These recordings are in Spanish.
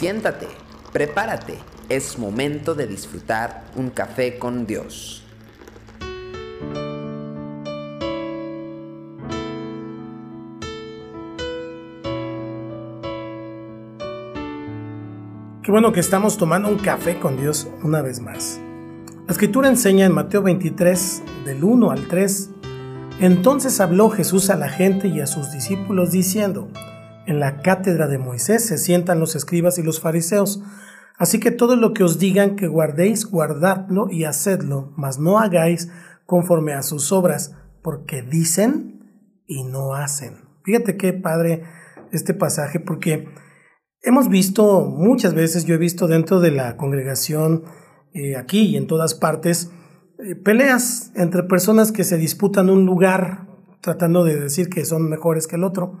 Siéntate, prepárate, es momento de disfrutar un café con Dios. Qué bueno que estamos tomando un café con Dios una vez más. La escritura enseña en Mateo 23, del 1 al 3, entonces habló Jesús a la gente y a sus discípulos diciendo, en la cátedra de Moisés se sientan los escribas y los fariseos, así que todo lo que os digan que guardéis, guardadlo y hacedlo, mas no hagáis conforme a sus obras, porque dicen y no hacen. Fíjate qué padre este pasaje, porque hemos visto muchas veces, yo he visto dentro de la congregación, eh, aquí y en todas partes, eh, peleas entre personas que se disputan un lugar tratando de decir que son mejores que el otro.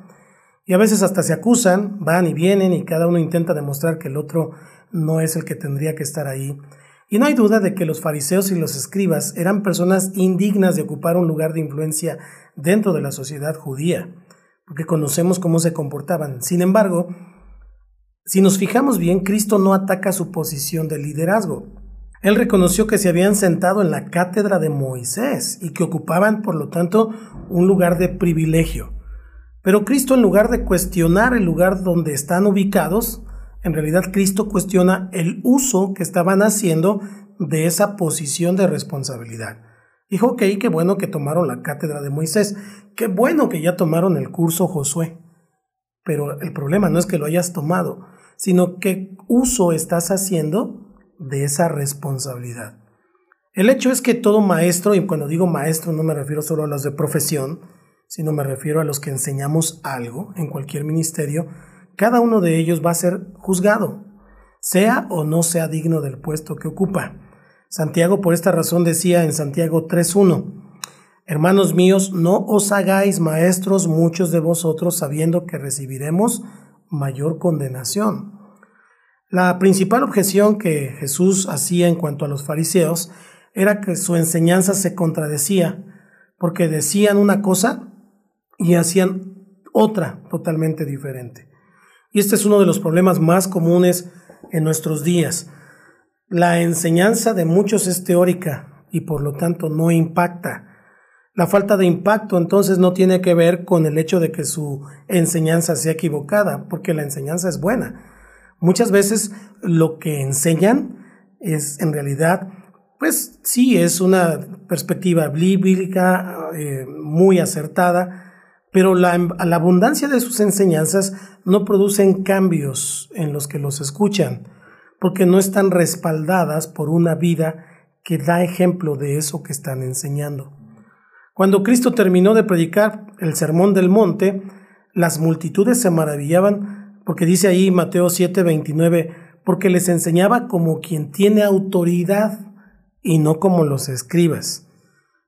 Y a veces hasta se acusan, van y vienen y cada uno intenta demostrar que el otro no es el que tendría que estar ahí. Y no hay duda de que los fariseos y los escribas eran personas indignas de ocupar un lugar de influencia dentro de la sociedad judía, porque conocemos cómo se comportaban. Sin embargo, si nos fijamos bien, Cristo no ataca su posición de liderazgo. Él reconoció que se habían sentado en la cátedra de Moisés y que ocupaban, por lo tanto, un lugar de privilegio. Pero Cristo, en lugar de cuestionar el lugar donde están ubicados, en realidad Cristo cuestiona el uso que estaban haciendo de esa posición de responsabilidad. Dijo, ok, qué bueno que tomaron la cátedra de Moisés, qué bueno que ya tomaron el curso Josué. Pero el problema no es que lo hayas tomado, sino qué uso estás haciendo de esa responsabilidad. El hecho es que todo maestro, y cuando digo maestro no me refiero solo a los de profesión, sino me refiero a los que enseñamos algo en cualquier ministerio, cada uno de ellos va a ser juzgado, sea o no sea digno del puesto que ocupa. Santiago por esta razón decía en Santiago 3.1, Hermanos míos, no os hagáis maestros muchos de vosotros sabiendo que recibiremos mayor condenación. La principal objeción que Jesús hacía en cuanto a los fariseos era que su enseñanza se contradecía, porque decían una cosa y hacían otra totalmente diferente. Y este es uno de los problemas más comunes en nuestros días. La enseñanza de muchos es teórica y por lo tanto no impacta. La falta de impacto entonces no tiene que ver con el hecho de que su enseñanza sea equivocada, porque la enseñanza es buena. Muchas veces lo que enseñan es en realidad, pues sí, es una perspectiva bíblica eh, muy acertada, pero la, abundancia de sus enseñanzas no producen cambios en los que los escuchan, porque no están respaldadas por una vida que da ejemplo de eso que están enseñando. Cuando Cristo terminó de predicar el Sermón del Monte, las multitudes se maravillaban porque dice ahí Mateo 7:29, porque les enseñaba como quien tiene autoridad y no como los escribas.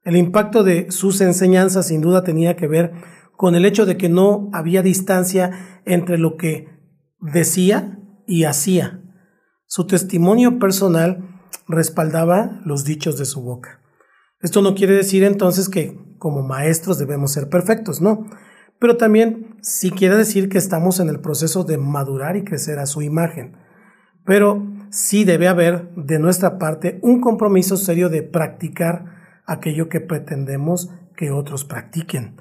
El impacto de sus enseñanzas sin duda tenía que ver con el hecho de que no había distancia entre lo que decía y hacía. Su testimonio personal respaldaba los dichos de su boca. Esto no quiere decir entonces que como maestros debemos ser perfectos, no pero también sí quiere decir que estamos en el proceso de madurar y crecer a su imagen. Pero sí debe haber de nuestra parte un compromiso serio de practicar aquello que pretendemos que otros practiquen.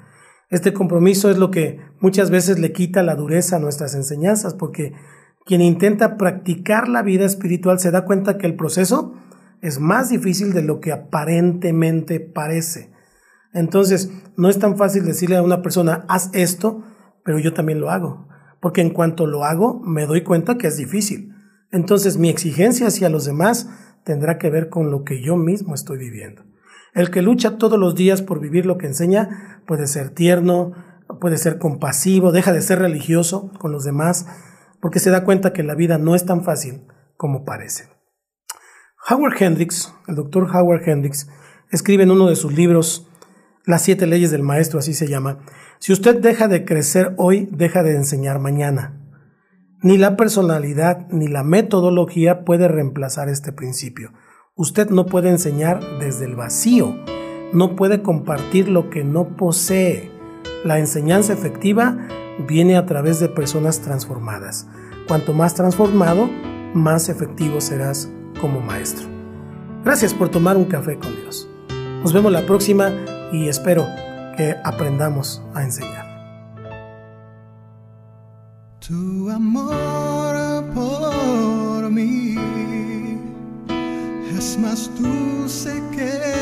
Este compromiso es lo que muchas veces le quita la dureza a nuestras enseñanzas, porque quien intenta practicar la vida espiritual se da cuenta que el proceso es más difícil de lo que aparentemente parece. Entonces, no es tan fácil decirle a una persona, haz esto, pero yo también lo hago. Porque en cuanto lo hago, me doy cuenta que es difícil. Entonces, mi exigencia hacia los demás tendrá que ver con lo que yo mismo estoy viviendo. El que lucha todos los días por vivir lo que enseña puede ser tierno, puede ser compasivo, deja de ser religioso con los demás, porque se da cuenta que la vida no es tan fácil como parece. Howard Hendricks, el doctor Howard Hendricks, escribe en uno de sus libros las siete leyes del maestro, así se llama. Si usted deja de crecer hoy, deja de enseñar mañana. Ni la personalidad ni la metodología puede reemplazar este principio. Usted no puede enseñar desde el vacío, no puede compartir lo que no posee. La enseñanza efectiva viene a través de personas transformadas. Cuanto más transformado, más efectivo serás como maestro. Gracias por tomar un café con Dios. Nos vemos la próxima y espero que aprendamos a enseñar. Tu amor es más dulce que